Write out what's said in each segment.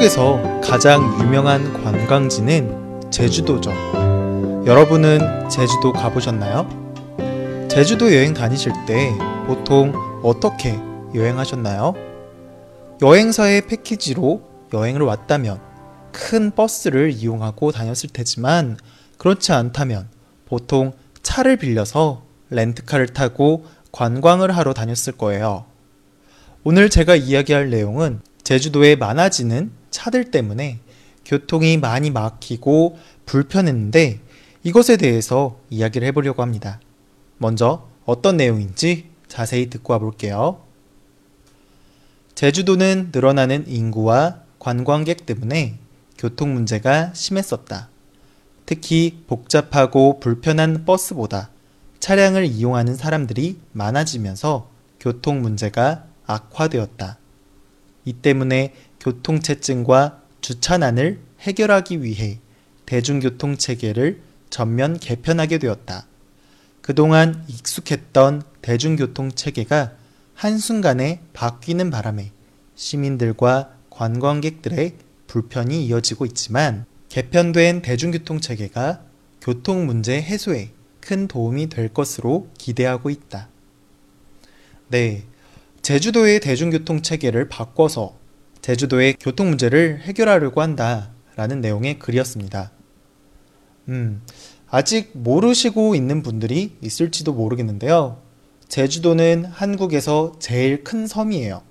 한국에서 가장 유명한 관광지는 제주도죠. 여러분은 제주도 가보셨나요? 제주도 여행 다니실 때 보통 어떻게 여행하셨나요? 여행사의 패키지로 여행을 왔다면 큰 버스를 이용하고 다녔을 테지만 그렇지 않다면 보통 차를 빌려서 렌트카를 타고 관광을 하러 다녔을 거예요. 오늘 제가 이야기할 내용은 제주도에 많아지는 차들 때문에 교통이 많이 막히고 불편했는데 이것에 대해서 이야기를 해보려고 합니다. 먼저 어떤 내용인지 자세히 듣고 와볼게요. 제주도는 늘어나는 인구와 관광객 때문에 교통 문제가 심했었다. 특히 복잡하고 불편한 버스보다 차량을 이용하는 사람들이 많아지면서 교통 문제가 악화되었다. 이 때문에 교통체증과 주차난을 해결하기 위해 대중교통 체계를 전면 개편하게 되었다. 그동안 익숙했던 대중교통 체계가 한순간에 바뀌는 바람에 시민들과 관광객들의 불편이 이어지고 있지만 개편된 대중교통 체계가 교통 문제 해소에 큰 도움이 될 것으로 기대하고 있다. 네. 제주도의 대중교통 체계를 바꿔서 제주도의 교통 문제를 해결하려고 한다 라는 내용의 글이었습니다. 음, 아직 모르시고 있는 분들이 있을지도 모르겠는데요. 제주도는 한국에서 제일 큰 섬이에요.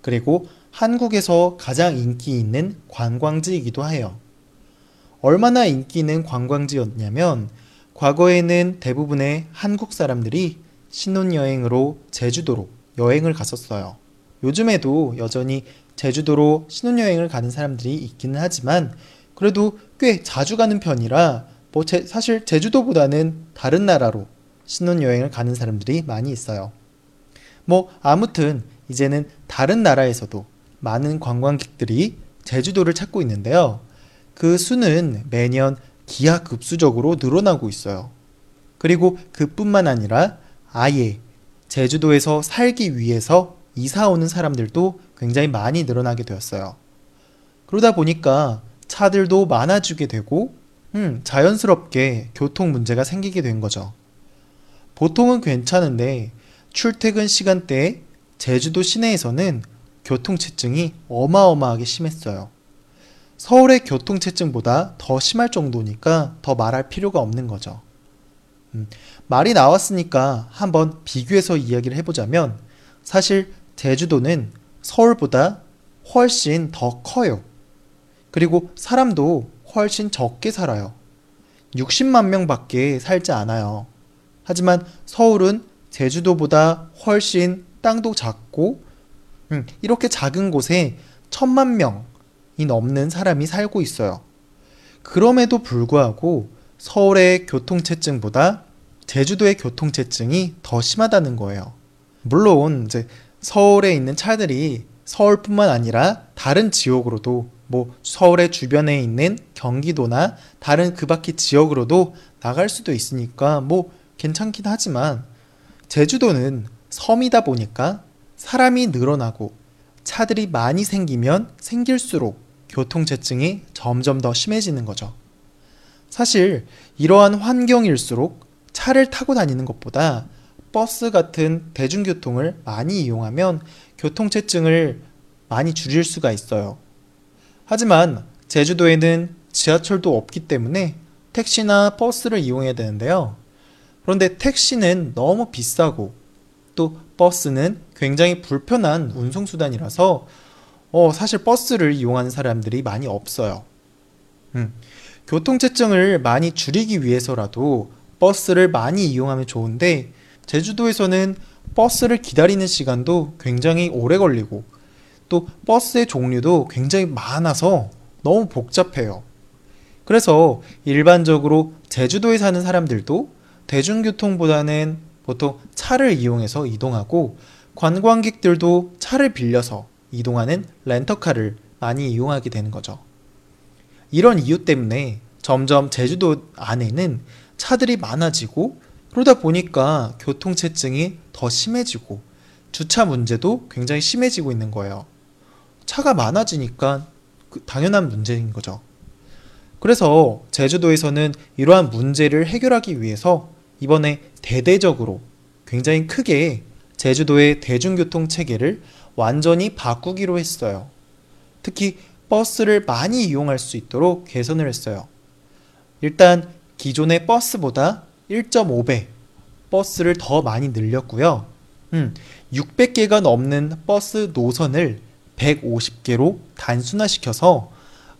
그리고 한국에서 가장 인기 있는 관광지이기도 해요. 얼마나 인기 있는 관광지였냐면 과거에는 대부분의 한국 사람들이 신혼여행으로 제주도로 여행을 갔었어요. 요즘에도 여전히 제주도로 신혼여행을 가는 사람들이 있기는 하지만 그래도 꽤 자주 가는 편이라 뭐 제, 사실 제주도보다는 다른 나라로 신혼여행을 가는 사람들이 많이 있어요. 뭐 아무튼 이제는 다른 나라에서도 많은 관광객들이 제주도를 찾고 있는데요. 그 수는 매년 기하급수적으로 늘어나고 있어요. 그리고 그뿐만 아니라 아예 제주도에서 살기 위해서 이사 오는 사람들도 굉장히 많이 늘어나게 되었어요. 그러다 보니까 차들도 많아지게 되고, 음, 자연스럽게 교통 문제가 생기게 된 거죠. 보통은 괜찮은데, 출퇴근 시간대에 제주도 시내에서는 교통체증이 어마어마하게 심했어요. 서울의 교통체증보다 더 심할 정도니까 더 말할 필요가 없는 거죠. 음, 말이 나왔으니까 한번 비교해서 이야기를 해보자면 사실 제주도는 서울보다 훨씬 더 커요. 그리고 사람도 훨씬 적게 살아요. 60만 명 밖에 살지 않아요. 하지만 서울은 제주도보다 훨씬 땅도 작고 음, 이렇게 작은 곳에 천만 명이 넘는 사람이 살고 있어요. 그럼에도 불구하고 서울의 교통체증보다 제주도의 교통체증이 더 심하다는 거예요. 물론 이제 서울에 있는 차들이 서울뿐만 아니라 다른 지역으로도 뭐 서울의 주변에 있는 경기도나 다른 그 밖의 지역으로도 나갈 수도 있으니까 뭐 괜찮긴 하지만 제주도는 섬이다 보니까 사람이 늘어나고 차들이 많이 생기면 생길수록 교통체증이 점점 더 심해지는 거죠. 사실 이러한 환경일수록 차를 타고 다니는 것보다 버스 같은 대중교통을 많이 이용하면 교통체증을 많이 줄일 수가 있어요. 하지만 제주도에는 지하철도 없기 때문에 택시나 버스를 이용해야 되는데요. 그런데 택시는 너무 비싸고 또 버스는 굉장히 불편한 운송수단이라서 어, 사실 버스를 이용하는 사람들이 많이 없어요. 음, 교통체증을 많이 줄이기 위해서라도 버스를 많이 이용하면 좋은데 제주도에서는 버스를 기다리는 시간도 굉장히 오래 걸리고 또 버스의 종류도 굉장히 많아서 너무 복잡해요. 그래서 일반적으로 제주도에 사는 사람들도 대중교통보다는 보통 차를 이용해서 이동하고 관광객들도 차를 빌려서 이동하는 렌터카를 많이 이용하게 되는 거죠. 이런 이유 때문에 점점 제주도 안에는 차들이 많아지고 그러다 보니까 교통체증이 더 심해지고 주차 문제도 굉장히 심해지고 있는 거예요. 차가 많아지니까 그 당연한 문제인 거죠. 그래서 제주도에서는 이러한 문제를 해결하기 위해서 이번에 대대적으로 굉장히 크게 제주도의 대중교통 체계를 완전히 바꾸기로 했어요. 특히 버스를 많이 이용할 수 있도록 개선을 했어요. 일단 기존의 버스보다 1.5배 버스를 더 많이 늘렸고요. 음, 600개가 넘는 버스 노선을 150개로 단순화시켜서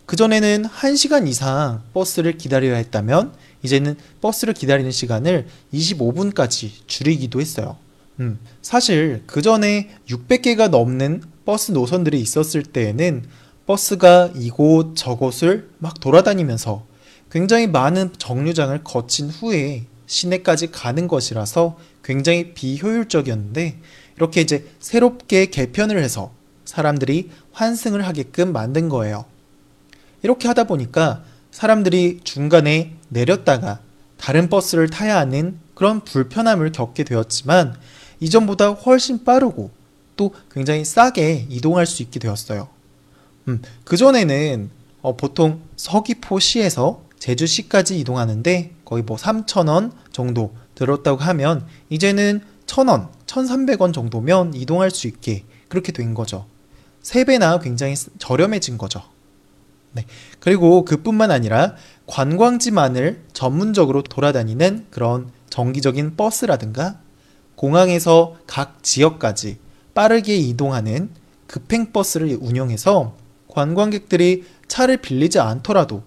그전에는 1시간 이상 버스를 기다려야 했다면 이제는 버스를 기다리는 시간을 25분까지 줄이기도 했어요. 음, 사실 그 전에 600개가 넘는 버스 노선들이 있었을 때에는 버스가 이곳 저곳을 막 돌아다니면서 굉장히 많은 정류장을 거친 후에 시내까지 가는 것이라서 굉장히 비효율적이었는데 이렇게 이제 새롭게 개편을 해서 사람들이 환승을 하게끔 만든 거예요. 이렇게 하다 보니까 사람들이 중간에 내렸다가 다른 버스를 타야 하는 그런 불편함을 겪게 되었지만 이전보다 훨씬 빠르고 또 굉장히 싸게 이동할 수 있게 되었어요. 음, 그전에는 어, 보통 서귀포시에서 제주시까지 이동하는데 거의 뭐 3,000원 정도 들었다고 하면 이제는 1,000원, 1,300원 정도면 이동할 수 있게 그렇게 된 거죠. 3배나 굉장히 저렴해진 거죠. 네. 그리고 그뿐만 아니라 관광지만을 전문적으로 돌아다니는 그런 정기적인 버스라든가 공항에서 각 지역까지 빠르게 이동하는 급행버스를 운영해서 관광객들이 차를 빌리지 않더라도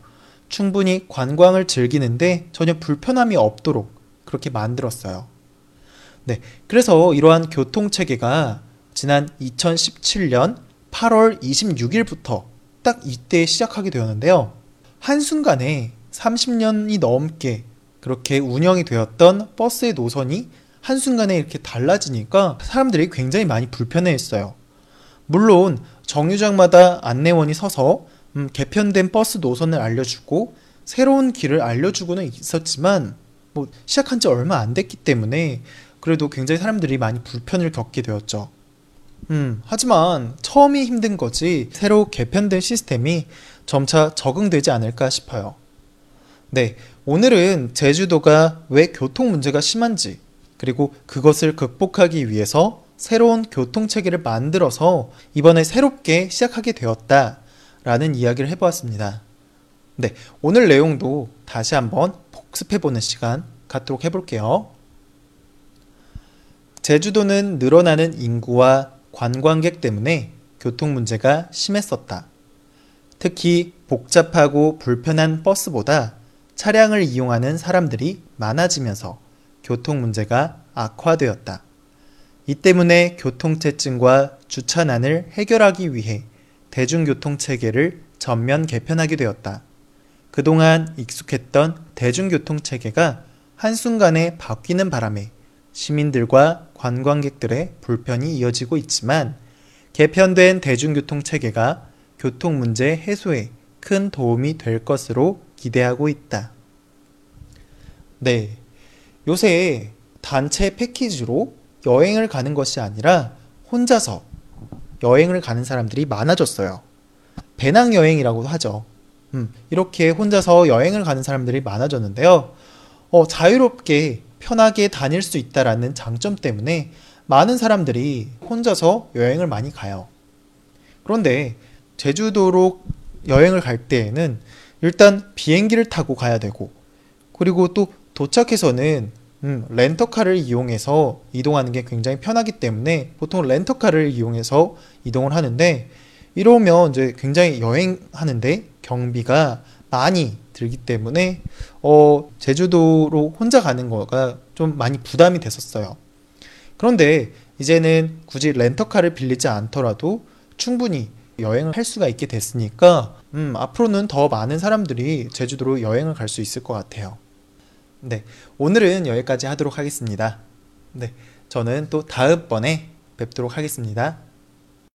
충분히 관광을 즐기는데 전혀 불편함이 없도록 그렇게 만들었어요. 네. 그래서 이러한 교통 체계가 지난 2017년 8월 26일부터 딱 이때 시작하게 되었는데요. 한순간에 30년이 넘게 그렇게 운영이 되었던 버스의 노선이 한순간에 이렇게 달라지니까 사람들이 굉장히 많이 불편해 했어요. 물론 정류장마다 안내원이 서서 음, 개편된 버스 노선을 알려주고 새로운 길을 알려주고는 있었지만 뭐 시작한 지 얼마 안 됐기 때문에 그래도 굉장히 사람들이 많이 불편을 겪게 되었죠. 음, 하지만 처음이 힘든 거지 새로 개편된 시스템이 점차 적응되지 않을까 싶어요. 네, 오늘은 제주도가 왜 교통 문제가 심한지 그리고 그것을 극복하기 위해서 새로운 교통 체계를 만들어서 이번에 새롭게 시작하게 되었다 라는 이야기를 해보았습니다. 네, 오늘 내용도 다시 한번 복습해보는 시간 갖도록 해볼게요. 제주도는 늘어나는 인구와 관광객 때문에 교통 문제가 심했었다. 특히 복잡하고 불편한 버스보다 차량을 이용하는 사람들이 많아지면서 교통 문제가 악화되었다. 이 때문에 교통체증과 주차난을 해결하기 위해 대중교통 체계를 전면 개편하게 되었다. 그동안 익숙했던 대중교통 체계가 한순간에 바뀌는 바람에 시민들과 관광객들의 불편이 이어지고 있지만 개편된 대중교통 체계가 교통 문제 해소에 큰 도움이 될 것으로 기대하고 있다. 네. 요새 단체 패키지로 여행을 가는 것이 아니라 혼자서 여행을 가는 사람들이 많아졌어요. 배낭 여행이라고도 하죠. 음, 이렇게 혼자서 여행을 가는 사람들이 많아졌는데요. 어, 자유롭게 편하게 다닐 수 있다라는 장점 때문에 많은 사람들이 혼자서 여행을 많이 가요. 그런데 제주도로 여행을 갈 때에는 일단 비행기를 타고 가야 되고 그리고 또 도착해서는 음, 렌터카를 이용해서 이동하는 게 굉장히 편하기 때문에 보통 렌터카를 이용해서 이동을 하는데 이러면 이제 굉장히 여행하는데 경비가 많이 들기 때문에 어, 제주도로 혼자 가는 거가 좀 많이 부담이 됐었어요. 그런데 이제는 굳이 렌터카를 빌리지 않더라도 충분히 여행을 할 수가 있게 됐으니까 음, 앞으로는 더 많은 사람들이 제주도로 여행을 갈 수 있을 것 같아요. 네, 오늘은 여기까지 하도록 하겠습니다. 네, 저는 또 다음번에 뵙도록 하겠습니다.